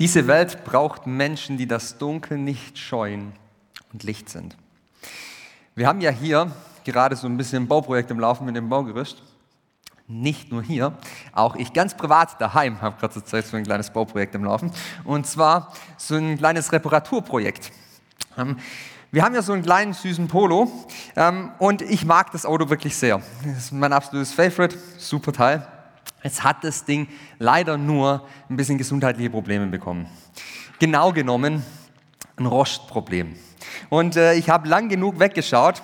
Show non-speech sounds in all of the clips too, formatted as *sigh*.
Diese Welt braucht Menschen, die das Dunkel nicht scheuen und Licht sind. Wir haben ja hier gerade so ein bisschen ein Bauprojekt im Laufen mit dem Baugerüst. Nicht nur hier, auch ich ganz privat daheim habe gerade zur Zeit so ein kleines Bauprojekt im Laufen. Und zwar so ein kleines Reparaturprojekt. Ähm, wir haben ja so einen kleinen süßen Polo ähm, und ich mag das Auto wirklich sehr. Das ist mein absolutes Favorite, super Teil. Jetzt hat das Ding leider nur ein bisschen gesundheitliche Probleme bekommen. Genau genommen ein Rostproblem. Und äh, ich habe lang genug weggeschaut,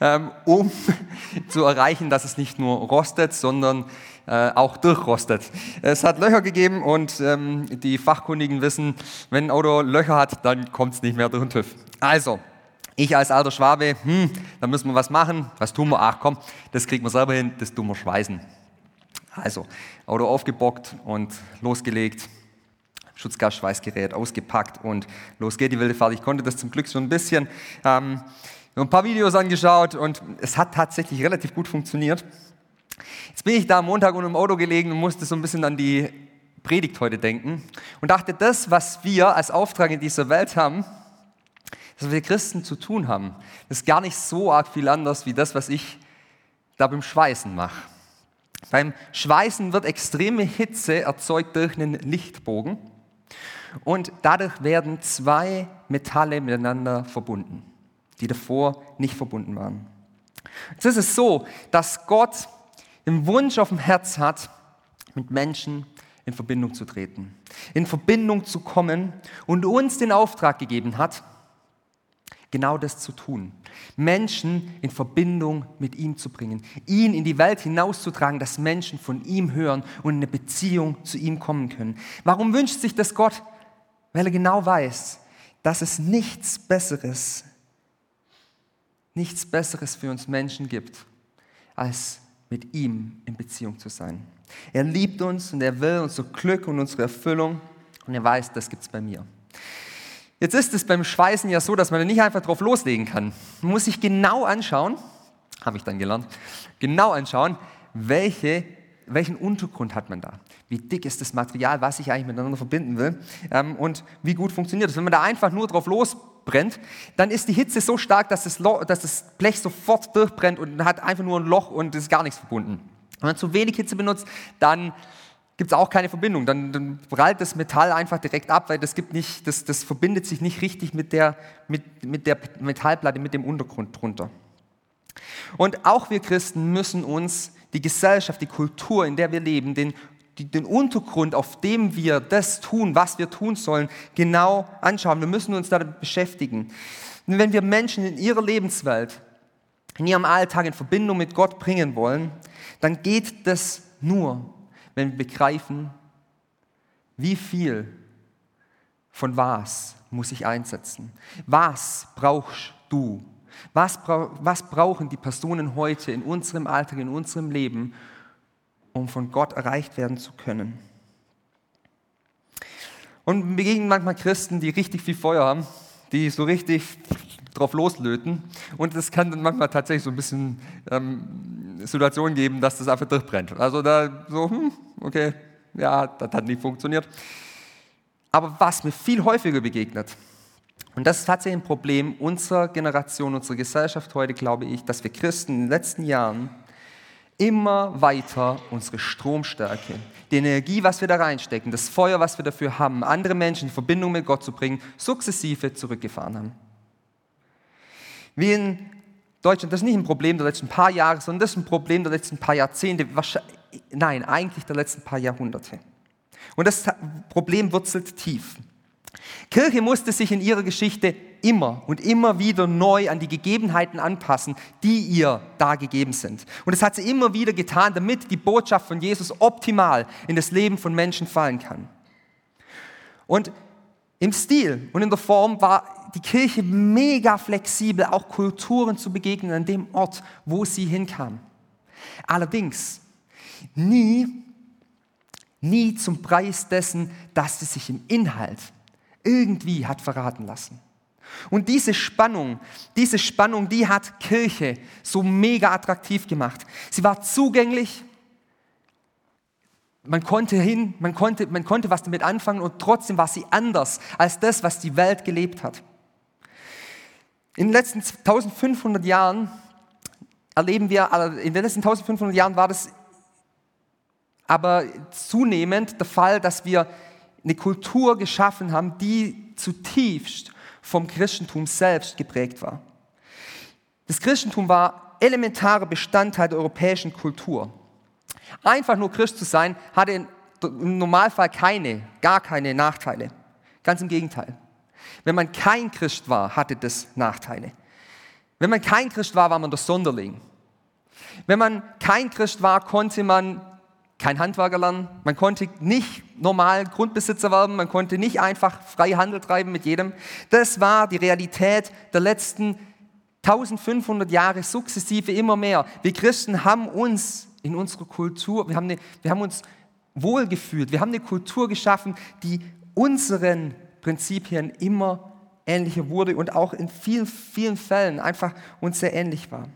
ähm, um *laughs* zu erreichen, dass es nicht nur rostet, sondern äh, auch durchrostet. Es hat Löcher gegeben und ähm, die Fachkundigen wissen, wenn ein Auto Löcher hat, dann kommt es nicht mehr durch den TÜV. Also, ich als alter Schwabe, hm, da müssen wir was machen. Was tun wir? Ach komm, das kriegen wir selber hin, das tun wir schweißen. Also, Auto aufgebockt und losgelegt. Schutzgasschweißgerät ausgepackt und los geht die wilde Fahrt. Ich konnte das zum Glück so ein bisschen. Ähm, ein paar Videos angeschaut und es hat tatsächlich relativ gut funktioniert. Jetzt bin ich da am Montag und im Auto gelegen und musste so ein bisschen an die Predigt heute denken und dachte, das, was wir als Auftrag in dieser Welt haben, dass wir Christen zu tun haben, ist gar nicht so arg viel anders wie das, was ich da beim Schweißen mache. Beim Schweißen wird extreme Hitze erzeugt durch einen Lichtbogen und dadurch werden zwei Metalle miteinander verbunden, die davor nicht verbunden waren. Jetzt ist es so, dass Gott den Wunsch auf dem Herz hat, mit Menschen in Verbindung zu treten, in Verbindung zu kommen und uns den Auftrag gegeben hat, genau das zu tun. Menschen in Verbindung mit ihm zu bringen, ihn in die Welt hinauszutragen, dass Menschen von ihm hören und in eine Beziehung zu ihm kommen können. Warum wünscht sich das Gott? Weil er genau weiß, dass es nichts Besseres, nichts Besseres für uns Menschen gibt, als mit ihm in Beziehung zu sein. Er liebt uns und er will unser Glück und unsere Erfüllung und er weiß, das gibt es bei mir. Jetzt ist es beim Schweißen ja so, dass man nicht einfach drauf loslegen kann. Man muss sich genau anschauen, habe ich dann gelernt, genau anschauen, welche, welchen Untergrund hat man da. Wie dick ist das Material, was ich eigentlich miteinander verbinden will ähm, und wie gut funktioniert das. Wenn man da einfach nur drauf losbrennt, dann ist die Hitze so stark, dass das, dass das Blech sofort durchbrennt und hat einfach nur ein Loch und ist gar nichts verbunden. Wenn man zu wenig Hitze benutzt, dann gibt es auch keine Verbindung. Dann, dann prallt das Metall einfach direkt ab, weil das, gibt nicht, das, das verbindet sich nicht richtig mit der, mit, mit der Metallplatte, mit dem Untergrund drunter. Und auch wir Christen müssen uns die Gesellschaft, die Kultur, in der wir leben, den, die, den Untergrund, auf dem wir das tun, was wir tun sollen, genau anschauen. Wir müssen uns damit beschäftigen. Und wenn wir Menschen in ihrer Lebenswelt, in ihrem Alltag in Verbindung mit Gott bringen wollen, dann geht das nur, wenn wir begreifen, wie viel von was muss ich einsetzen? Was brauchst du? Was, was brauchen die Personen heute in unserem Alltag, in unserem Leben, um von Gott erreicht werden zu können? Und wir begegnen manchmal Christen, die richtig viel Feuer haben, die so richtig drauf loslöten. Und es kann dann manchmal tatsächlich so ein bisschen ähm, Situationen geben, dass das einfach durchbrennt. Also da so, hm, okay, ja, das hat nicht funktioniert. Aber was mir viel häufiger begegnet, und das ist tatsächlich ein Problem unserer Generation, unserer Gesellschaft heute, glaube ich, dass wir Christen in den letzten Jahren immer weiter unsere Stromstärke, die Energie, was wir da reinstecken, das Feuer, was wir dafür haben, andere Menschen in Verbindung mit Gott zu bringen, sukzessive zurückgefahren haben. Wie in Deutschland, das ist nicht ein Problem der letzten paar Jahre, sondern das ist ein Problem der letzten paar Jahrzehnte, nein, eigentlich der letzten paar Jahrhunderte. Und das Problem wurzelt tief. Kirche musste sich in ihrer Geschichte immer und immer wieder neu an die Gegebenheiten anpassen, die ihr da gegeben sind. Und das hat sie immer wieder getan, damit die Botschaft von Jesus optimal in das Leben von Menschen fallen kann. Und im Stil und in der Form war die Kirche mega flexibel, auch Kulturen zu begegnen an dem Ort, wo sie hinkam. Allerdings nie, nie zum Preis dessen, dass sie sich im Inhalt irgendwie hat verraten lassen. Und diese Spannung, diese Spannung, die hat Kirche so mega attraktiv gemacht. Sie war zugänglich, man konnte hin, man konnte, man konnte was damit anfangen und trotzdem war sie anders als das, was die Welt gelebt hat. In den letzten 1500 Jahren erleben wir, also in den letzten 1500 Jahren war das aber zunehmend der Fall, dass wir eine Kultur geschaffen haben, die zutiefst vom Christentum selbst geprägt war. Das Christentum war elementarer Bestandteil der europäischen Kultur. Einfach nur Christ zu sein, hatte im Normalfall keine, gar keine Nachteile. Ganz im Gegenteil. Wenn man kein Christ war, hatte das Nachteile. Wenn man kein Christ war, war man der Sonderling. Wenn man kein Christ war, konnte man kein Handwerker lernen, man konnte nicht normal Grundbesitzer werden, man konnte nicht einfach frei Handel treiben mit jedem. Das war die Realität der letzten 1500 Jahre sukzessive immer mehr. Wir Christen haben uns in unserer Kultur, wir haben, eine, wir haben uns wohlgefühlt, wir haben eine Kultur geschaffen, die unseren Prinzipien immer ähnlicher wurde und auch in vielen, vielen Fällen einfach uns sehr ähnlich war.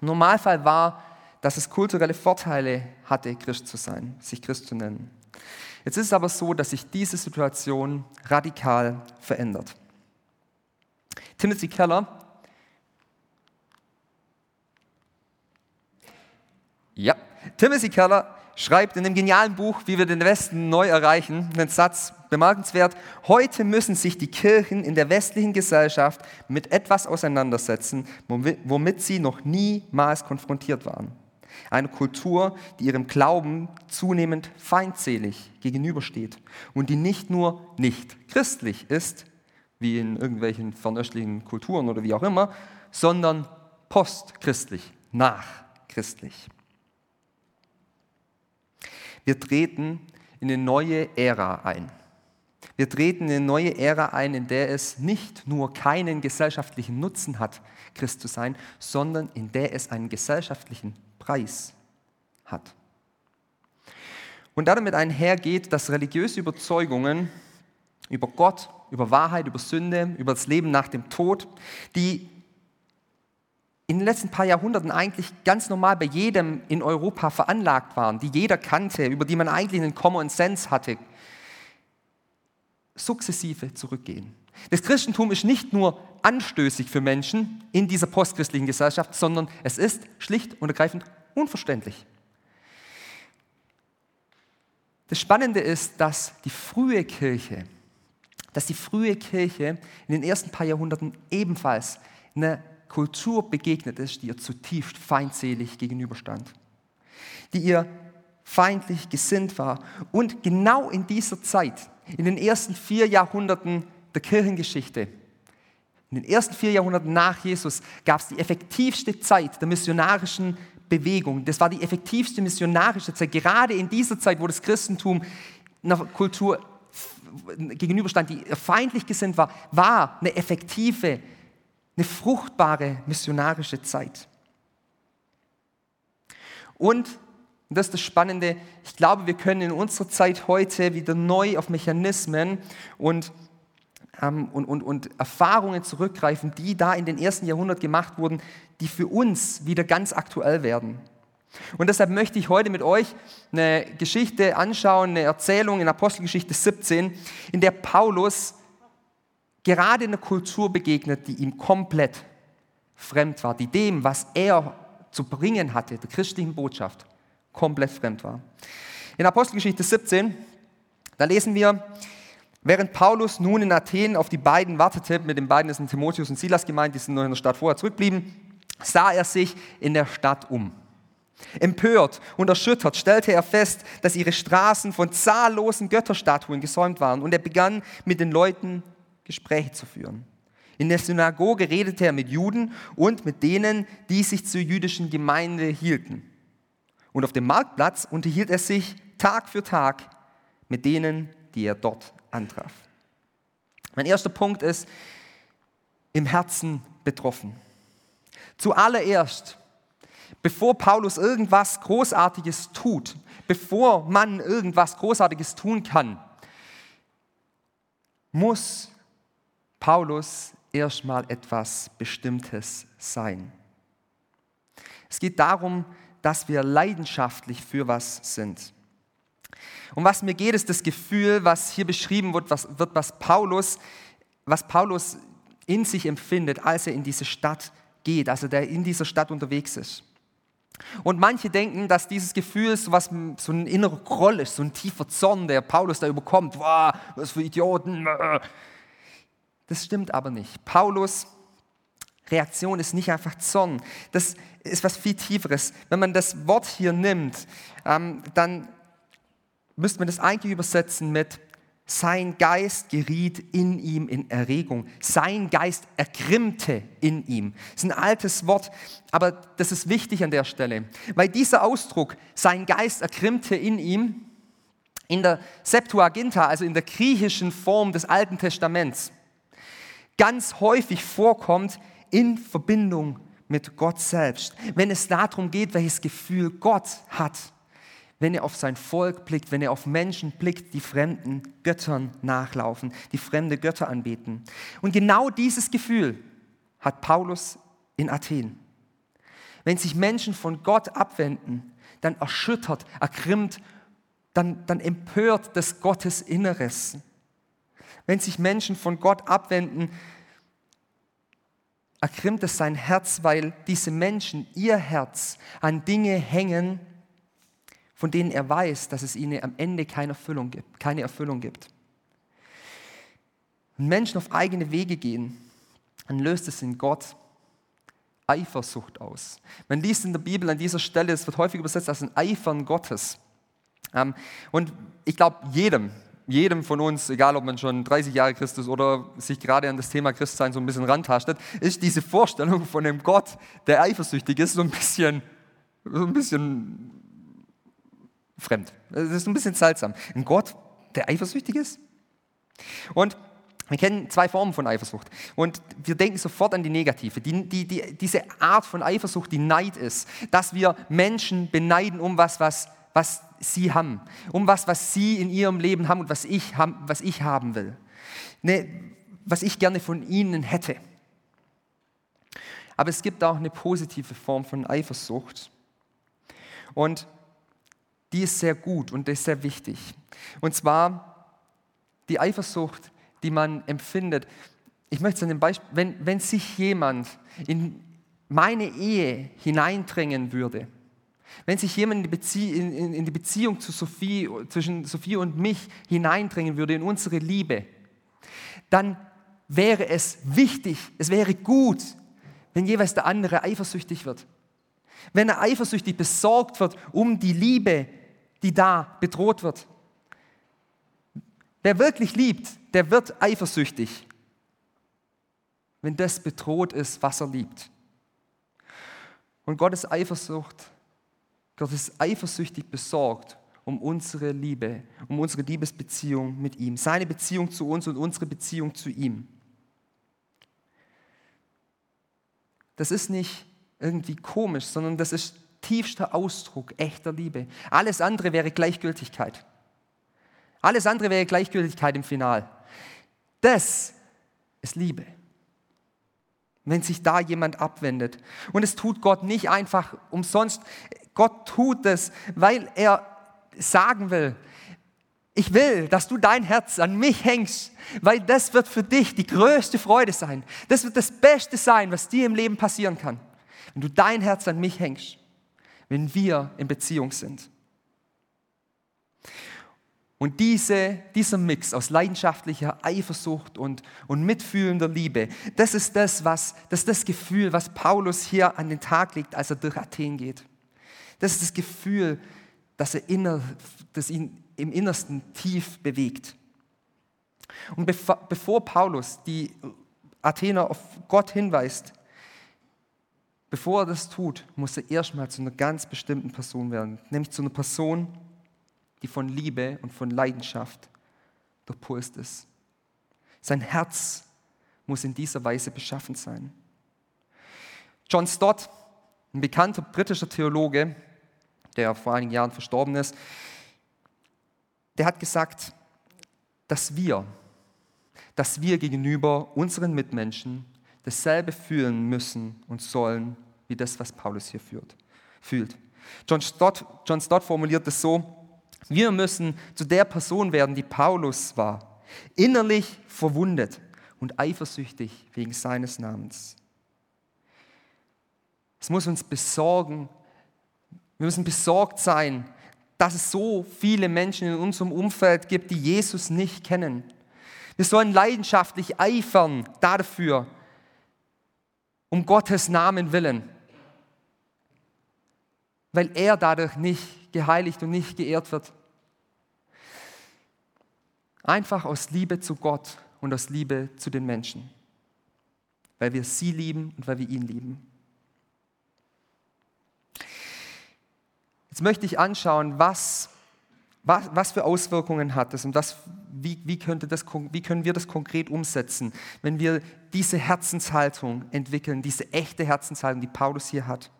Normalfall war, dass es kulturelle Vorteile hatte, Christ zu sein, sich Christ zu nennen. Jetzt ist es aber so, dass sich diese Situation radikal verändert. Timothy Keller Ja, Timothy Keller schreibt in dem genialen Buch, wie wir den Westen neu erreichen, einen Satz, bemerkenswert, heute müssen sich die Kirchen in der westlichen Gesellschaft mit etwas auseinandersetzen, womit sie noch niemals konfrontiert waren. Eine Kultur, die ihrem Glauben zunehmend feindselig gegenübersteht und die nicht nur nicht christlich ist, wie in irgendwelchen fernöstlichen Kulturen oder wie auch immer, sondern postchristlich, nachchristlich. Wir treten in eine neue Ära ein. Wir treten in eine neue Ära ein, in der es nicht nur keinen gesellschaftlichen Nutzen hat, Christ zu sein, sondern in der es einen gesellschaftlichen Preis hat. Und damit einhergeht, dass religiöse Überzeugungen über Gott, über Wahrheit, über Sünde, über das Leben nach dem Tod, die in den letzten paar Jahrhunderten eigentlich ganz normal bei jedem in Europa veranlagt waren, die jeder kannte, über die man eigentlich einen Common Sense hatte, sukzessive zurückgehen. Das Christentum ist nicht nur anstößig für Menschen in dieser postchristlichen Gesellschaft, sondern es ist schlicht und ergreifend unverständlich. Das Spannende ist, dass die frühe Kirche, dass die frühe Kirche in den ersten paar Jahrhunderten ebenfalls eine Kultur begegnet ist, die ihr zutiefst feindselig gegenüberstand, die ihr feindlich gesinnt war. Und genau in dieser Zeit, in den ersten vier Jahrhunderten der Kirchengeschichte, in den ersten vier Jahrhunderten nach Jesus, gab es die effektivste Zeit der missionarischen Bewegung. Das war die effektivste missionarische Zeit. Gerade in dieser Zeit, wo das Christentum einer Kultur gegenüberstand, die feindlich gesinnt war, war eine effektive eine fruchtbare missionarische Zeit. Und, und das ist das Spannende, ich glaube, wir können in unserer Zeit heute wieder neu auf Mechanismen und, ähm, und, und, und Erfahrungen zurückgreifen, die da in den ersten Jahrhunderten gemacht wurden, die für uns wieder ganz aktuell werden. Und deshalb möchte ich heute mit euch eine Geschichte anschauen, eine Erzählung in Apostelgeschichte 17, in der Paulus gerade in einer Kultur begegnet, die ihm komplett fremd war, die dem, was er zu bringen hatte, der christlichen Botschaft, komplett fremd war. In Apostelgeschichte 17, da lesen wir, während Paulus nun in Athen auf die beiden wartete, mit den beiden sind Timotheus und Silas gemeint, die sind noch in der Stadt vorher zurückblieben, sah er sich in der Stadt um. Empört und erschüttert stellte er fest, dass ihre Straßen von zahllosen Götterstatuen gesäumt waren und er begann mit den Leuten Gespräche zu führen. In der Synagoge redete er mit Juden und mit denen, die sich zur jüdischen Gemeinde hielten. Und auf dem Marktplatz unterhielt er sich Tag für Tag mit denen, die er dort antraf. Mein erster Punkt ist, im Herzen betroffen. Zuallererst, bevor Paulus irgendwas Großartiges tut, bevor man irgendwas Großartiges tun kann, muss Paulus erstmal etwas Bestimmtes sein. Es geht darum, dass wir leidenschaftlich für was sind. Um was mir geht, ist das Gefühl, was hier beschrieben wird, was, wird, was, Paulus, was Paulus in sich empfindet, als er in diese Stadt geht, also der in dieser Stadt unterwegs ist. Und manche denken, dass dieses Gefühl so, was, so ein innerer Groll ist, so ein tiefer Zorn, der Paulus da überkommt. Wow, was für Idioten. Das stimmt aber nicht. Paulus Reaktion ist nicht einfach Zorn. Das ist was viel Tieferes. Wenn man das Wort hier nimmt, ähm, dann müsste man das eigentlich übersetzen mit sein Geist geriet in ihm in Erregung. Sein Geist ergrimmte in ihm. Das ist ein altes Wort, aber das ist wichtig an der Stelle, weil dieser Ausdruck, sein Geist ergrimmte in ihm, in der Septuaginta, also in der griechischen Form des Alten Testaments, ganz häufig vorkommt in Verbindung mit Gott selbst. Wenn es darum geht, welches Gefühl Gott hat, wenn er auf sein Volk blickt, wenn er auf Menschen blickt, die fremden Göttern nachlaufen, die fremde Götter anbeten. Und genau dieses Gefühl hat Paulus in Athen. Wenn sich Menschen von Gott abwenden, dann erschüttert, ergrimmt, dann, dann empört das Gottes Inneres. Wenn sich Menschen von Gott abwenden, ergrimmt es sein Herz, weil diese Menschen ihr Herz an Dinge hängen, von denen er weiß, dass es ihnen am Ende keine Erfüllung gibt. Keine Erfüllung gibt. Wenn Menschen auf eigene Wege gehen, dann löst es in Gott Eifersucht aus. Man liest in der Bibel an dieser Stelle, es wird häufig übersetzt als ein Eifern Gottes. Ähm, und ich glaube, jedem, jedem von uns, egal ob man schon 30 Jahre Christ ist oder sich gerade an das Thema Christsein so ein bisschen rantastet, ist diese Vorstellung von einem Gott, der eifersüchtig ist, so ein bisschen, so ein bisschen fremd. Das ist ein bisschen seltsam. Ein Gott, der eifersüchtig ist? Und wir kennen zwei Formen von Eifersucht. Und wir denken sofort an die negative. Die, die, die, diese Art von Eifersucht, die Neid ist, dass wir Menschen beneiden um was, was, was sie haben. Um was, was sie in ihrem Leben haben und was ich, was ich haben will. Ne, was ich gerne von ihnen hätte. Aber es gibt auch eine positive Form von Eifersucht. Und die ist sehr gut und ist sehr wichtig. Und zwar die Eifersucht, die man empfindet. Ich möchte es an dem Beispiel, wenn, wenn sich jemand in meine Ehe hineindrängen würde, wenn sich jemand in die, in, in, die Beziehung zu Sophie, zwischen Sophie und mich hineindrängen würde, in unsere Liebe, dann wäre es wichtig, es wäre gut, wenn jeweils der andere eifersüchtig wird. Wenn er eifersüchtig besorgt wird um die Liebe, die da bedroht wird. Wer wirklich liebt, der wird eifersüchtig, wenn das bedroht ist, was er liebt. Und Gottes Eifersucht, Gott ist eifersüchtig besorgt um unsere Liebe, um unsere Liebesbeziehung mit ihm, seine Beziehung zu uns und unsere Beziehung zu ihm. Das ist nicht irgendwie komisch, sondern das ist tiefster Ausdruck echter Liebe. Alles andere wäre Gleichgültigkeit. Alles andere wäre Gleichgültigkeit im Final. Das ist Liebe. Wenn sich da jemand abwendet. Und es tut Gott nicht einfach umsonst. Gott tut es, weil er sagen will, ich will, dass du dein Herz an mich hängst, weil das wird für dich die größte Freude sein. Das wird das Beste sein, was dir im Leben passieren kann. Wenn du dein Herz an mich hängst wenn wir in Beziehung sind. Und diese, dieser Mix aus leidenschaftlicher Eifersucht und, und mitfühlender Liebe, das ist das, was, das ist das Gefühl, was Paulus hier an den Tag legt, als er durch Athen geht. Das ist das Gefühl, das, er inner, das ihn im Innersten tief bewegt. Und bevor, Paulus die Athener auf Gott hinweist, Bevor er das tut, muss er erstmal zu einer ganz bestimmten Person werden, nämlich zu einer Person, die von Liebe und von Leidenschaft durchpulst ist. Sein Herz muss in dieser Weise beschaffen sein. John Stott, ein bekannter britischer Theologe, der vor einigen Jahren verstorben ist, der hat gesagt, dass wir, dass wir gegenüber unseren Mitmenschen dasselbe fühlen müssen und sollen, wie das, was Paulus hier führt, fühlt. John Stott, John Stott formuliert es so, Wir müssen zu der Person werden, die Paulus war, innerlich verwundet und eifersüchtig wegen seines Namens. Es muss uns besorgen, wir müssen besorgt sein, dass es so viele Menschen in unserem Umfeld gibt, die Jesus nicht kennen. Wir sollen leidenschaftlich eifern dafür, um Gottes Namen willen, weil er dadurch nicht geheiligt und nicht geehrt wird. Einfach aus Liebe zu Gott und aus Liebe zu den Menschen, weil wir sie lieben und weil wir ihn lieben. Jetzt möchte ich anschauen, was, was, was für Auswirkungen hat das und was, wie, wie, könnte das, wie können wir das konkret umsetzen, wenn wir diese Herzenshaltung entwickeln, diese echte Herzenshaltung, die Paulus hier hat.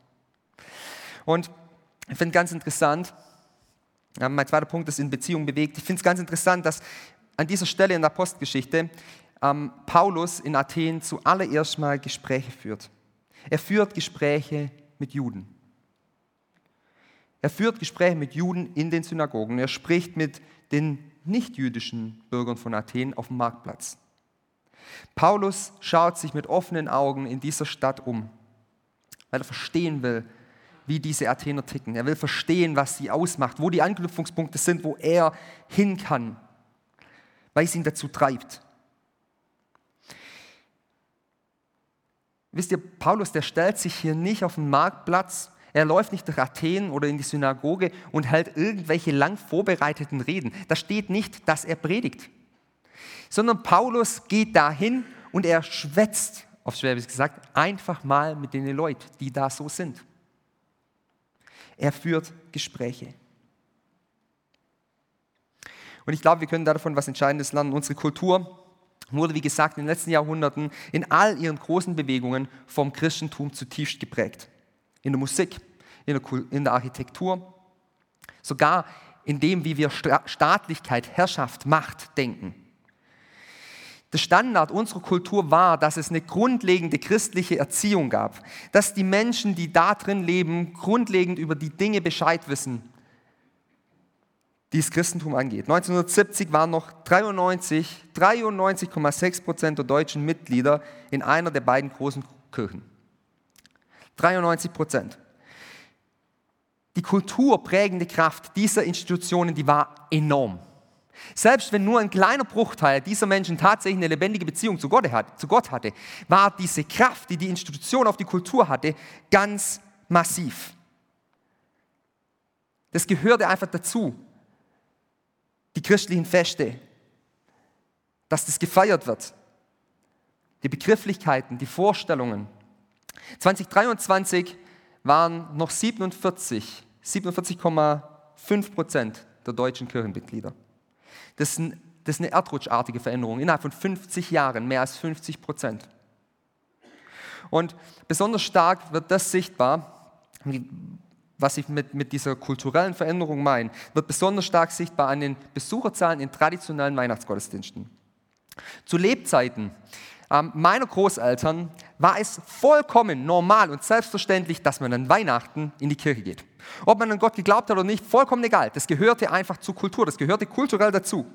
Und ich finde ganz interessant, mein zweiter Punkt ist in Beziehung bewegt. Ich finde es ganz interessant, dass an dieser Stelle in der Postgeschichte ähm, Paulus in Athen zuallererst mal Gespräche führt. Er führt Gespräche mit Juden. Er führt Gespräche mit Juden in den Synagogen. Er spricht mit den nichtjüdischen Bürgern von Athen auf dem Marktplatz. Paulus schaut sich mit offenen Augen in dieser Stadt um, weil er verstehen will, wie diese Athener ticken. Er will verstehen, was sie ausmacht, wo die Anknüpfungspunkte sind, wo er hin kann, weil es ihn dazu treibt. Wisst ihr, Paulus, der stellt sich hier nicht auf den Marktplatz er läuft nicht durch Athen oder in die Synagoge und hält irgendwelche lang vorbereiteten Reden. Da steht nicht, dass er predigt, sondern Paulus geht dahin und er schwätzt, auf Schwäbisch gesagt, einfach mal mit den Leuten, die da so sind. Er führt Gespräche. Und ich glaube, wir können davon was Entscheidendes lernen. Unsere Kultur wurde, wie gesagt, in den letzten Jahrhunderten in all ihren großen Bewegungen vom Christentum zutiefst geprägt in der Musik, in der, in der Architektur, sogar in dem, wie wir Staatlichkeit, Herrschaft, Macht denken. Der Standard unserer Kultur war, dass es eine grundlegende christliche Erziehung gab, dass die Menschen, die da drin leben, grundlegend über die Dinge Bescheid wissen, die das Christentum angeht. 1970 waren noch 93, 93,6 Prozent der deutschen Mitglieder in einer der beiden großen Kirchen. 93 Prozent. Die kulturprägende Kraft dieser Institutionen, die war enorm. Selbst wenn nur ein kleiner Bruchteil dieser Menschen tatsächlich eine lebendige Beziehung zu Gott, hatte, war diese Kraft, die die Institution auf die Kultur hatte, ganz massiv. Das gehörte einfach dazu. Die christlichen Feste, dass das gefeiert wird. Die Begrifflichkeiten, die Vorstellungen, 2023 waren noch 47, 47,5 Prozent der deutschen Kirchenmitglieder. Das ist, das ist eine erdrutschartige Veränderung. Innerhalb von 50 Jahren mehr als 50 Prozent. Und besonders stark wird das sichtbar, was ich mit, mit dieser kulturellen Veränderung meine, wird besonders stark sichtbar an den Besucherzahlen in traditionellen Weihnachtsgottesdiensten. Zu Lebzeiten ähm, meiner Großeltern war es vollkommen normal und selbstverständlich, dass man an Weihnachten in die Kirche geht. Ob man an Gott geglaubt hat oder nicht, vollkommen egal. Das gehörte einfach zur Kultur, das gehörte kulturell dazu,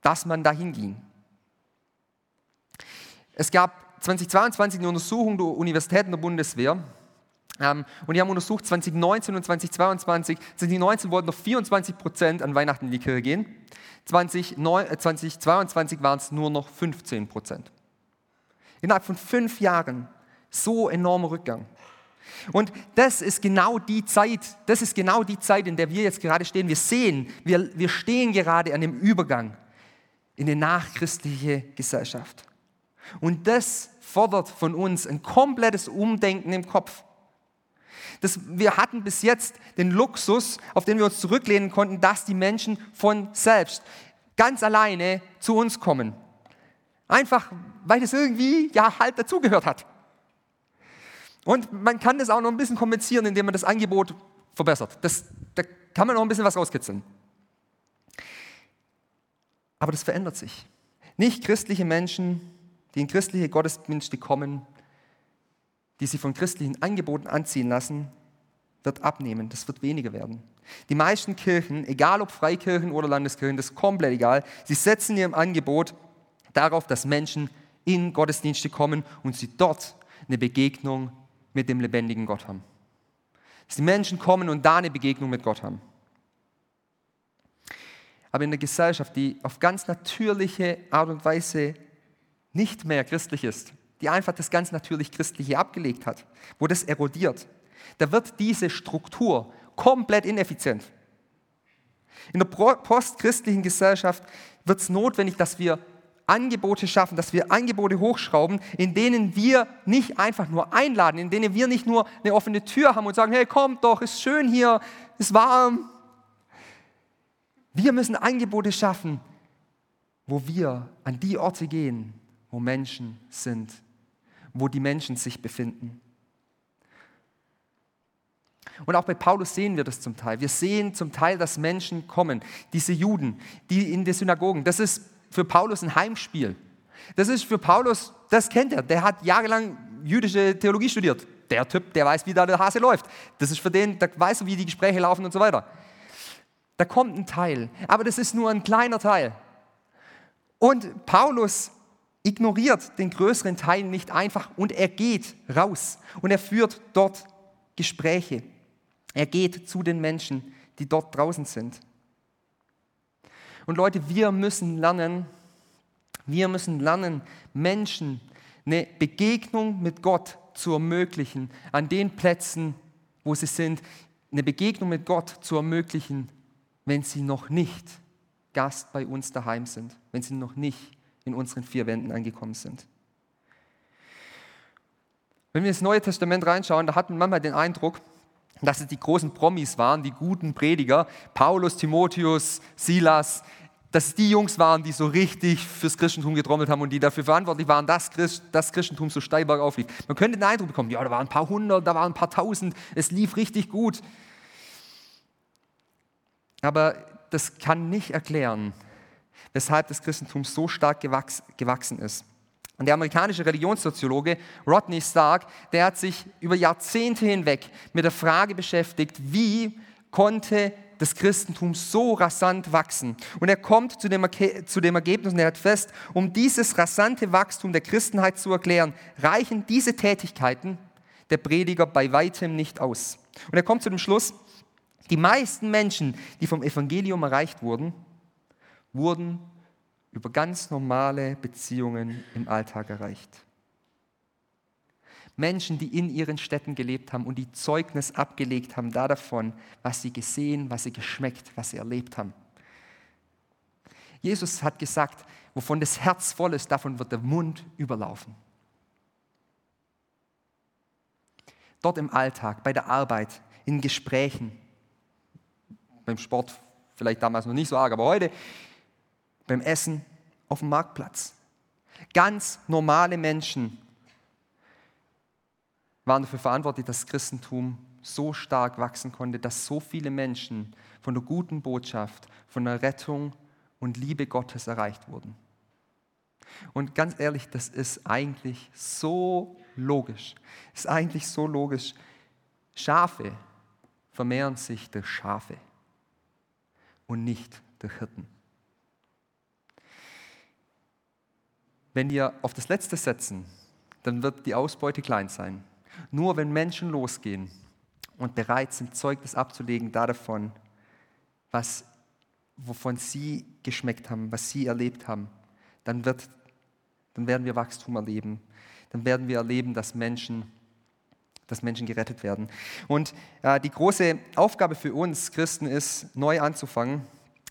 dass man dahin ging. Es gab 2022 eine Untersuchung der Universitäten der Bundeswehr, ähm, und die haben untersucht, 2019 und 2022, 2019 wollten noch 24 Prozent an Weihnachten in die Kirche gehen. 2022 waren es nur noch 15 Prozent. Innerhalb von fünf Jahren so enormer Rückgang. Und das ist genau die Zeit, das ist genau die Zeit, in der wir jetzt gerade stehen. Wir sehen, wir, wir stehen gerade an dem Übergang in die nachchristliche Gesellschaft. Und das fordert von uns ein komplettes Umdenken im Kopf. Das, wir hatten bis jetzt den Luxus, auf den wir uns zurücklehnen konnten, dass die Menschen von selbst, ganz alleine zu uns kommen. Einfach, weil es irgendwie ja halt dazugehört hat. Und man kann das auch noch ein bisschen kompensieren, indem man das Angebot verbessert. Das, da kann man noch ein bisschen was rauskitzeln. Aber das verändert sich. Nicht christliche Menschen, die in christliche Gottesdienste kommen, die sich von christlichen Angeboten anziehen lassen, wird abnehmen, das wird weniger werden. Die meisten Kirchen, egal ob Freikirchen oder Landeskirchen, das ist komplett egal, sie setzen ihr Angebot darauf, dass Menschen in Gottesdienste kommen und sie dort eine Begegnung mit dem lebendigen Gott haben. Dass die Menschen kommen und da eine Begegnung mit Gott haben. Aber in einer Gesellschaft, die auf ganz natürliche Art und Weise nicht mehr christlich ist, die einfach das ganz natürlich Christliche abgelegt hat, wo das erodiert, da wird diese Struktur komplett ineffizient. In der postchristlichen Gesellschaft wird es notwendig, dass wir Angebote schaffen, dass wir Angebote hochschrauben, in denen wir nicht einfach nur einladen, in denen wir nicht nur eine offene Tür haben und sagen, hey, kommt doch, ist schön hier, ist warm. Wir müssen Angebote schaffen, wo wir an die Orte gehen, wo Menschen sind, wo die Menschen sich befinden. Und auch bei Paulus sehen wir das zum Teil. Wir sehen zum Teil, dass Menschen kommen, diese Juden, die in die Synagogen. Das ist für Paulus ein Heimspiel. Das ist für Paulus, das kennt er. Der hat jahrelang jüdische Theologie studiert. Der Typ, der weiß, wie da der Hase läuft. Das ist für den, der weiß, wie die Gespräche laufen und so weiter. Da kommt ein Teil, aber das ist nur ein kleiner Teil. Und Paulus ignoriert den größeren Teil nicht einfach und er geht raus und er führt dort Gespräche. Er geht zu den Menschen, die dort draußen sind. Und Leute, wir müssen lernen, wir müssen lernen, Menschen eine Begegnung mit Gott zu ermöglichen, an den Plätzen, wo sie sind, eine Begegnung mit Gott zu ermöglichen, wenn sie noch nicht Gast bei uns daheim sind, wenn sie noch nicht in unseren vier Wänden angekommen sind. Wenn wir ins Neue Testament reinschauen, da hat man manchmal den Eindruck, dass es die großen Promis waren, die guten Prediger, Paulus, Timotheus, Silas, dass es die Jungs waren, die so richtig fürs Christentum getrommelt haben und die dafür verantwortlich waren, dass das Christentum so steil bergauf lief. Man könnte den Eindruck bekommen, ja, da waren ein paar hundert, da waren ein paar tausend, es lief richtig gut. Aber das kann nicht erklären, weshalb das Christentum so stark gewachsen ist. Und der amerikanische Religionssoziologe Rodney Stark, der hat sich über Jahrzehnte hinweg mit der Frage beschäftigt, wie konnte das Christentum so rasant wachsen. Und er kommt zu dem, zu dem Ergebnis und er hat fest, um dieses rasante Wachstum der Christenheit zu erklären, reichen diese Tätigkeiten der Prediger bei weitem nicht aus. Und er kommt zu dem Schluss, die meisten Menschen, die vom Evangelium erreicht wurden, wurden über ganz normale Beziehungen im Alltag erreicht. Menschen, die in ihren Städten gelebt haben und die Zeugnis abgelegt haben da davon, was sie gesehen, was sie geschmeckt, was sie erlebt haben. Jesus hat gesagt, wovon das Herz voll ist, davon wird der Mund überlaufen. Dort im Alltag, bei der Arbeit, in Gesprächen, beim Sport vielleicht damals noch nicht so arg, aber heute beim Essen auf dem Marktplatz. Ganz normale Menschen waren dafür verantwortlich, dass das Christentum so stark wachsen konnte, dass so viele Menschen von der guten Botschaft, von der Rettung und Liebe Gottes erreicht wurden. Und ganz ehrlich, das ist eigentlich so logisch. Ist eigentlich so logisch. Schafe vermehren sich durch Schafe und nicht durch Hirten. Wenn wir auf das Letzte setzen, dann wird die Ausbeute klein sein. Nur wenn Menschen losgehen und bereit sind, Zeugnis abzulegen davon, was, wovon sie geschmeckt haben, was sie erlebt haben, dann, wird, dann werden wir Wachstum erleben. Dann werden wir erleben, dass Menschen, dass Menschen gerettet werden. Und äh, die große Aufgabe für uns Christen ist, neu anzufangen,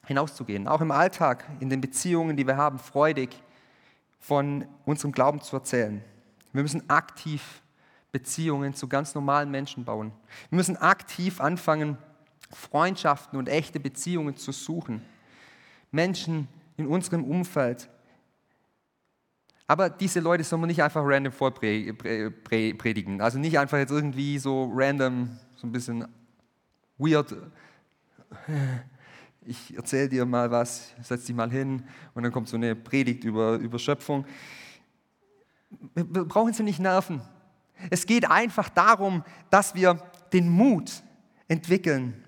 hinauszugehen. Auch im Alltag, in den Beziehungen, die wir haben, freudig von unserem Glauben zu erzählen. Wir müssen aktiv Beziehungen zu ganz normalen Menschen bauen. Wir müssen aktiv anfangen, Freundschaften und echte Beziehungen zu suchen. Menschen in unserem Umfeld. Aber diese Leute soll man nicht einfach random vorpredigen. Also nicht einfach jetzt irgendwie so random, so ein bisschen weird. Ich erzähle dir mal was, setz dich mal hin und dann kommt so eine Predigt über, über Schöpfung. Wir brauchen sie nicht nerven. Es geht einfach darum, dass wir den Mut entwickeln,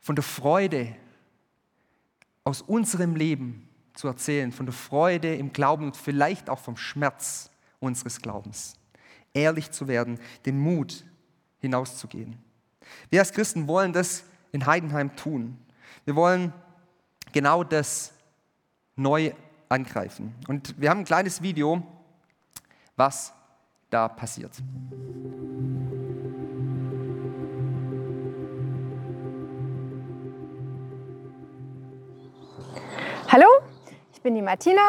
von der Freude aus unserem Leben zu erzählen, von der Freude im Glauben und vielleicht auch vom Schmerz unseres Glaubens. Ehrlich zu werden, den Mut hinauszugehen. Wir als Christen wollen das in Heidenheim tun. Wir wollen genau das neu angreifen. Und wir haben ein kleines Video, was da passiert. Hallo, ich bin die Martina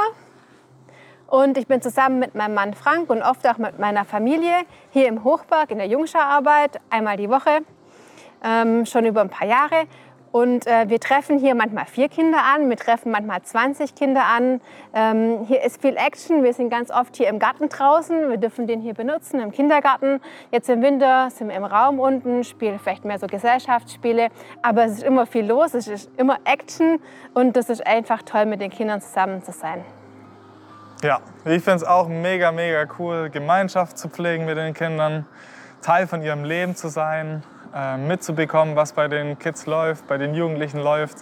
und ich bin zusammen mit meinem Mann Frank und oft auch mit meiner Familie hier im Hochberg in der Jungschararbeit einmal die Woche, ähm, schon über ein paar Jahre. Und äh, wir treffen hier manchmal vier Kinder an, wir treffen manchmal 20 Kinder an. Ähm, hier ist viel Action, wir sind ganz oft hier im Garten draußen, wir dürfen den hier benutzen, im Kindergarten. Jetzt im Winter sind wir im Raum unten, spielen vielleicht mehr so Gesellschaftsspiele. Aber es ist immer viel los, es ist immer Action und das ist einfach toll, mit den Kindern zusammen zu sein. Ja, ich finde es auch mega, mega cool, Gemeinschaft zu pflegen mit den Kindern, Teil von ihrem Leben zu sein, äh, mitzubekommen, was bei den Kids läuft, bei den Jugendlichen läuft.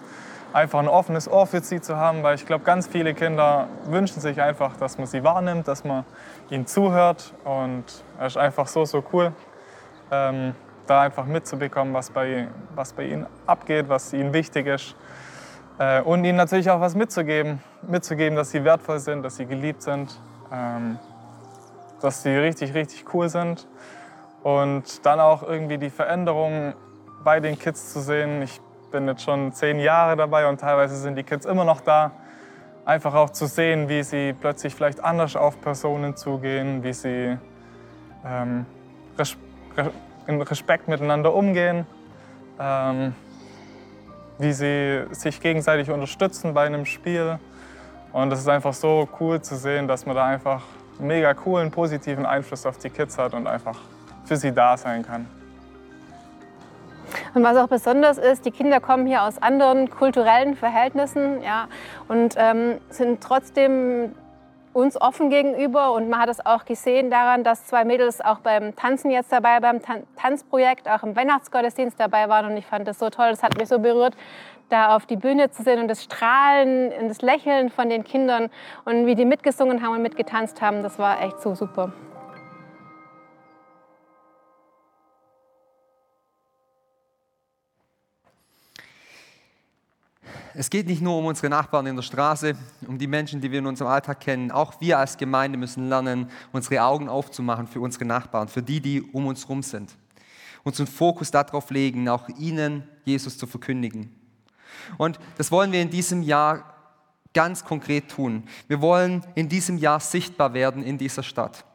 Einfach ein offenes Ohr für sie zu haben, weil ich glaube, ganz viele Kinder wünschen sich einfach, dass man sie wahrnimmt, dass man ihnen zuhört. Und es ist einfach so, so cool, ähm, da einfach mitzubekommen, was bei, was bei ihnen abgeht, was ihnen wichtig ist. Äh, und ihnen natürlich auch was mitzugeben. Mitzugeben, dass sie wertvoll sind, dass sie geliebt sind, ähm, dass sie richtig, richtig cool sind. Und dann auch irgendwie die Veränderungen bei den Kids zu sehen. Ich bin jetzt schon zehn Jahre dabei und teilweise sind die Kids immer noch da. Einfach auch zu sehen, wie sie plötzlich vielleicht anders auf Personen zugehen, wie sie ähm, res in Respekt miteinander umgehen, ähm, wie sie sich gegenseitig unterstützen bei einem Spiel. Und es ist einfach so cool zu sehen, dass man da einfach mega coolen, positiven Einfluss auf die Kids hat und einfach für sie da sein kann. Und was auch besonders ist, die Kinder kommen hier aus anderen kulturellen Verhältnissen ja, und ähm, sind trotzdem uns offen gegenüber. Und man hat es auch gesehen daran, dass zwei Mädels auch beim Tanzen jetzt dabei, beim Tan Tanzprojekt, auch im Weihnachtsgottesdienst dabei waren. Und ich fand das so toll, das hat mich so berührt, da auf die Bühne zu sehen und das Strahlen und das Lächeln von den Kindern und wie die mitgesungen haben und mitgetanzt haben. Das war echt so super. Es geht nicht nur um unsere Nachbarn in der Straße, um die Menschen, die wir in unserem Alltag kennen. Auch wir als Gemeinde müssen lernen, unsere Augen aufzumachen für unsere Nachbarn, für die, die um uns herum sind. Unseren Fokus darauf legen, auch ihnen Jesus zu verkündigen. Und das wollen wir in diesem Jahr ganz konkret tun. Wir wollen in diesem Jahr sichtbar werden in dieser Stadt.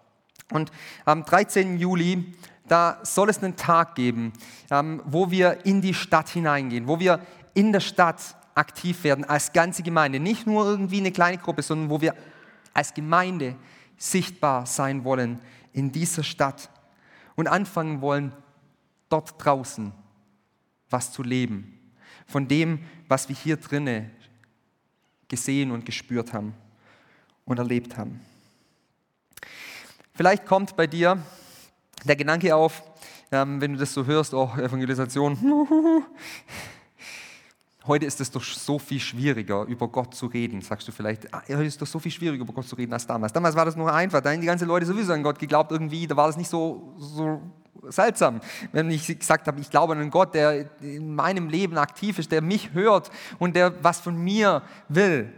Und am 13. Juli, da soll es einen Tag geben, ähm, wo wir in die Stadt hineingehen, wo wir in der Stadt aktiv werden als ganze Gemeinde. Nicht nur irgendwie eine kleine Gruppe, sondern wo wir als Gemeinde sichtbar sein wollen in dieser Stadt und anfangen wollen, dort draußen was zu leben. Von dem, was wir hier drinnen gesehen und gespürt haben und erlebt haben. Vielleicht kommt bei dir der Gedanke auf, ähm, wenn du das so hörst, auch oh, Evangelisation, *laughs* heute ist es doch so viel schwieriger, über Gott zu reden. Sagst du vielleicht, ah, heute ist es doch so viel schwieriger, über Gott zu reden als damals. Damals war das nur einfach. Da haben die ganzen Leute sowieso an Gott geglaubt irgendwie. Da war das nicht so, so seltsam, wenn ich gesagt habe, ich glaube an einen Gott, der in meinem Leben aktiv ist, der mich hört und der was von mir will.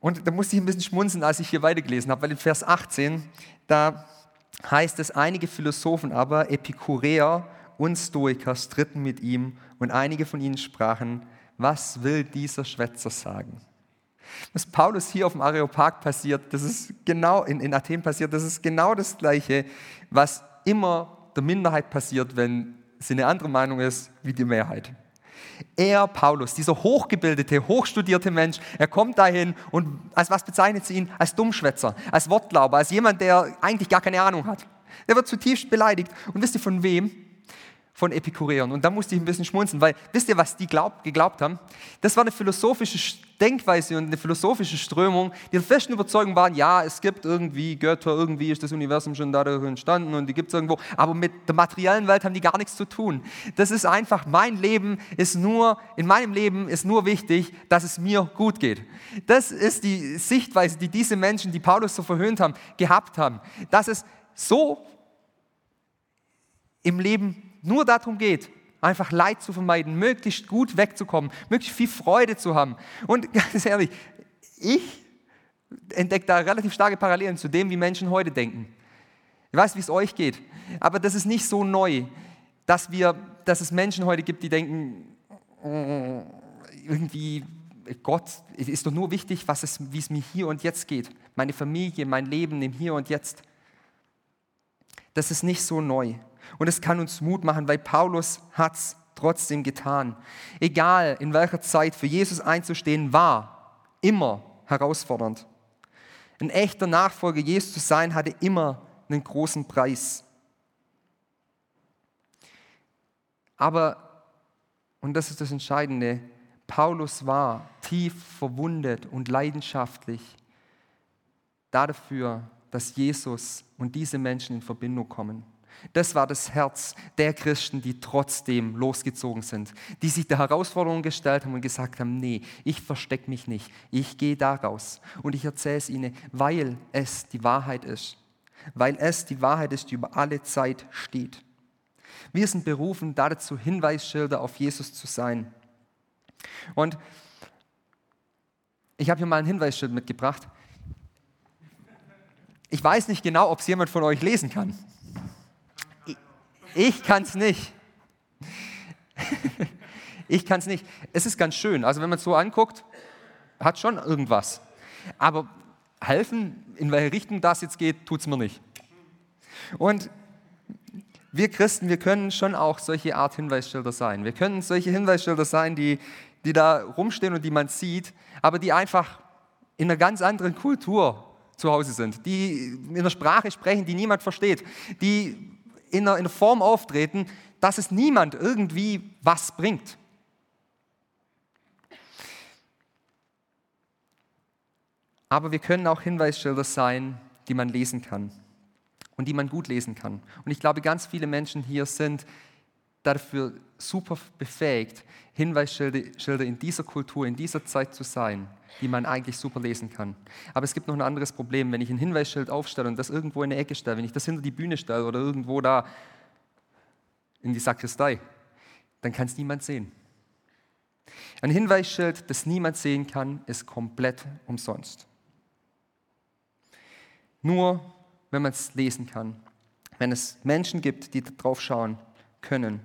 Und da musste ich ein bisschen schmunzeln, als ich hier weitergelesen habe, weil in Vers 18, da heißt es, einige Philosophen aber, Epikureer und Stoiker stritten mit ihm und einige von ihnen sprachen, was will dieser Schwätzer sagen? Was Paulus hier auf dem Areopag passiert, das ist genau in, in Athen passiert, das ist genau das Gleiche, was immer der Minderheit passiert, wenn sie eine andere Meinung ist wie die Mehrheit. Er, Paulus, dieser hochgebildete, hochstudierte Mensch, er kommt dahin und als was bezeichnet sie ihn? Als Dummschwätzer, als Wortglauber, als jemand, der eigentlich gar keine Ahnung hat. Er wird zutiefst beleidigt. Und wisst ihr von wem? Von Epikureern. Und da musste ich ein bisschen schmunzeln, weil wisst ihr, was die glaub, geglaubt haben? Das war eine philosophische Denkweise und eine philosophische Strömung, die der festen Überzeugung waren, ja, es gibt irgendwie Götter, irgendwie ist das Universum schon dadurch entstanden und die gibt es irgendwo, aber mit der materiellen Welt haben die gar nichts zu tun. Das ist einfach, mein Leben ist nur, in meinem Leben ist nur wichtig, dass es mir gut geht. Das ist die Sichtweise, die diese Menschen, die Paulus so verhöhnt haben, gehabt haben. Dass es so im Leben nur darum geht, einfach Leid zu vermeiden, möglichst gut wegzukommen, möglichst viel Freude zu haben. Und *laughs* ganz ehrlich, ich entdecke da relativ starke Parallelen zu dem, wie Menschen heute denken. Ich weiß, wie es euch geht, aber das ist nicht so neu, dass, wir, dass es Menschen heute gibt, die denken, äh, irgendwie, Gott, es ist doch nur wichtig, was es, wie es mir hier und jetzt geht. Meine Familie, mein Leben im Hier und Jetzt. Das ist nicht so neu. Und es kann uns Mut machen, weil Paulus hat es trotzdem getan. Egal in welcher Zeit für Jesus einzustehen war, immer herausfordernd. Ein echter Nachfolger Jesus zu sein, hatte immer einen großen Preis. Aber, und das ist das Entscheidende, Paulus war tief verwundet und leidenschaftlich dafür, dass Jesus und diese Menschen in Verbindung kommen. Das war das Herz der Christen, die trotzdem losgezogen sind, die sich der Herausforderung gestellt haben und gesagt haben, nee, ich verstecke mich nicht, ich gehe da raus und ich erzähle es ihnen, weil es die Wahrheit ist, weil es die Wahrheit ist, die über alle Zeit steht. Wir sind berufen, dazu Hinweisschilder auf Jesus zu sein. Und ich habe hier mal ein Hinweisschild mitgebracht. Ich weiß nicht genau, ob es jemand von euch lesen kann. Ich kann es nicht. ich kann es nicht. Es ist ganz schön. Also wenn man es so anguckt, hat schon irgendwas. Aber helfen, in welche Richtung das jetzt geht, tut es mir nicht. Und wir Christen, wir können schon auch solche Art Hinweisschilder sein. Wir können solche Hinweisschilder sein, die, die da rumstehen und die man sieht, aber die einfach in einer ganz anderen Kultur zu Hause sind, die in einer Sprache sprechen, die niemand versteht, die in einer, in einer Form auftreten, dass es niemand irgendwie was bringt. Aber wir können auch Hinweisschilder sein, die man lesen kann und die man gut lesen kann. Und ich glaube, ganz viele Menschen hier sind dafür super befähigt, Hinweisschilder in dieser Kultur, in dieser Zeit zu sein, die man eigentlich super lesen kann. Aber es gibt noch ein anderes Problem. Wenn ich ein Hinweisschild aufstelle und das irgendwo in eine Ecke stelle, wenn ich das hinter die Bühne stelle oder irgendwo da in die Sakristei, dann kann es niemand sehen. Ein Hinweisschild, das niemand sehen kann, ist komplett umsonst. Nur wenn man es lesen kann, wenn es Menschen gibt, die drauf schauen können,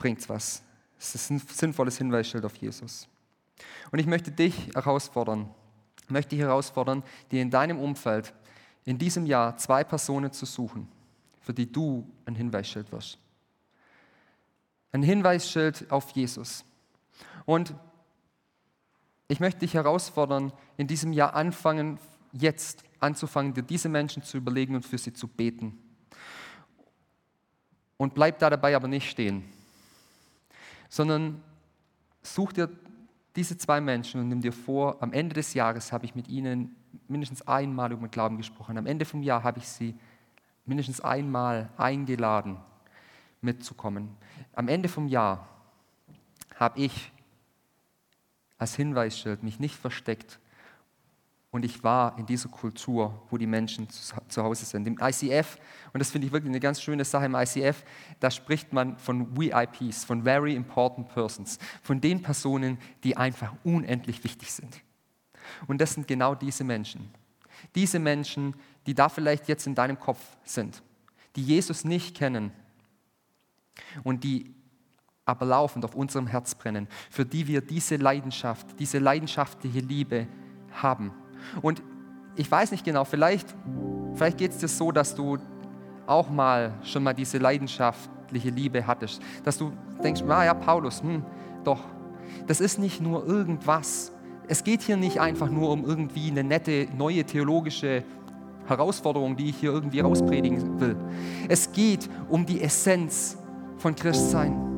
bringt es was. Es ist ein sinnvolles Hinweisschild auf Jesus. Und ich möchte dich herausfordern, möchte dich herausfordern, dir in deinem Umfeld in diesem Jahr zwei Personen zu suchen, für die du ein Hinweisschild wirst. Ein Hinweisschild auf Jesus. Und ich möchte dich herausfordern, in diesem Jahr anfangen, jetzt anzufangen, dir diese Menschen zu überlegen und für sie zu beten. Und bleib da dabei aber nicht stehen, sondern such dir diese zwei Menschen und nimm dir vor, am Ende des Jahres habe ich mit ihnen mindestens einmal über den Glauben gesprochen. Am Ende vom Jahr habe ich sie mindestens einmal eingeladen, mitzukommen. Am Ende vom Jahr habe ich als Hinweisschild mich nicht versteckt, und ich war in dieser Kultur, wo die Menschen zu Hause sind. Im ICF, und das finde ich wirklich eine ganz schöne Sache im ICF, da spricht man von VIPs, von Very Important Persons, von den Personen, die einfach unendlich wichtig sind. Und das sind genau diese Menschen. Diese Menschen, die da vielleicht jetzt in deinem Kopf sind, die Jesus nicht kennen und die aber laufend auf unserem Herz brennen, für die wir diese Leidenschaft, diese leidenschaftliche Liebe haben. Und ich weiß nicht genau, vielleicht, vielleicht geht es dir so, dass du auch mal schon mal diese leidenschaftliche Liebe hattest. Dass du denkst, ah ja, Paulus, hm, doch, das ist nicht nur irgendwas. Es geht hier nicht einfach nur um irgendwie eine nette, neue theologische Herausforderung, die ich hier irgendwie rauspredigen will. Es geht um die Essenz von Christsein.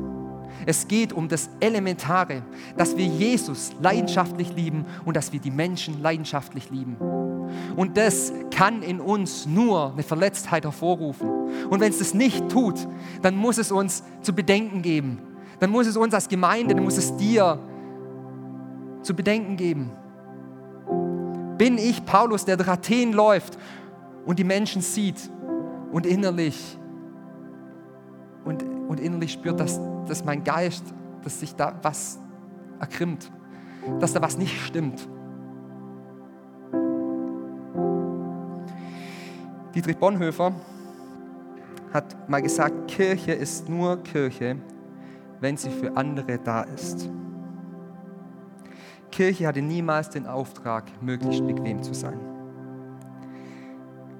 Es geht um das Elementare, dass wir Jesus leidenschaftlich lieben und dass wir die Menschen leidenschaftlich lieben. Und das kann in uns nur eine Verletztheit hervorrufen. Und wenn es das nicht tut, dann muss es uns zu bedenken geben. Dann muss es uns als Gemeinde, dann muss es dir zu bedenken geben. Bin ich Paulus, der durch Athen läuft und die Menschen sieht und innerlich und, und innerlich spürt, dass, dass mein Geist, dass sich da was erkrimmt, dass da was nicht stimmt. Dietrich Bonhoeffer hat mal gesagt, Kirche ist nur Kirche, wenn sie für andere da ist. Kirche hatte niemals den Auftrag, möglichst bequem zu sein.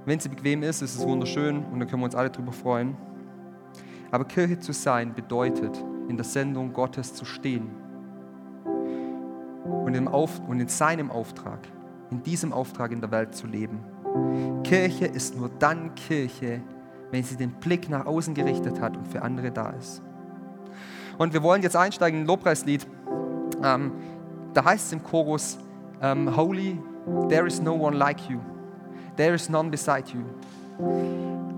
Wenn sie bequem ist, ist es wunderschön und dann können wir uns alle darüber freuen. Aber Kirche zu sein bedeutet, in der Sendung Gottes zu stehen und, im Auf und in seinem Auftrag, in diesem Auftrag in der Welt zu leben. Kirche ist nur dann Kirche, wenn sie den Blick nach außen gerichtet hat und für andere da ist. Und wir wollen jetzt einsteigen in ein Lobpreislied. Ähm, da heißt es im Chorus, ähm, Holy, there is no one like you. There is none beside you.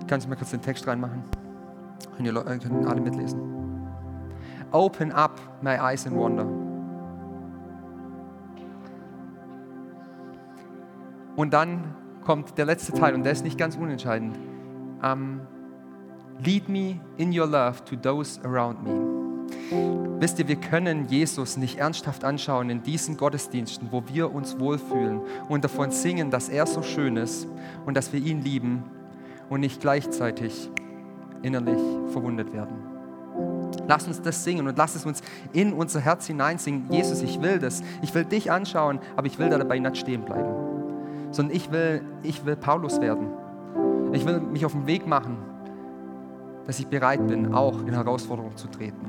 Kannst du mal kurz den Text reinmachen? Können, ihr, äh, können alle mitlesen. Open up my eyes in wonder. Und dann kommt der letzte Teil und der ist nicht ganz unentscheidend. Um, lead me in your love to those around me. Wisst ihr, wir können Jesus nicht ernsthaft anschauen in diesen Gottesdiensten, wo wir uns wohlfühlen und davon singen, dass er so schön ist und dass wir ihn lieben und nicht gleichzeitig innerlich verwundet werden. Lass uns das singen und lass es uns in unser Herz hineinsingen. Jesus, ich will das. Ich will dich anschauen, aber ich will da dabei nicht stehen bleiben. Sondern ich will, ich will Paulus werden. Ich will mich auf den Weg machen, dass ich bereit bin, auch in Herausforderungen zu treten.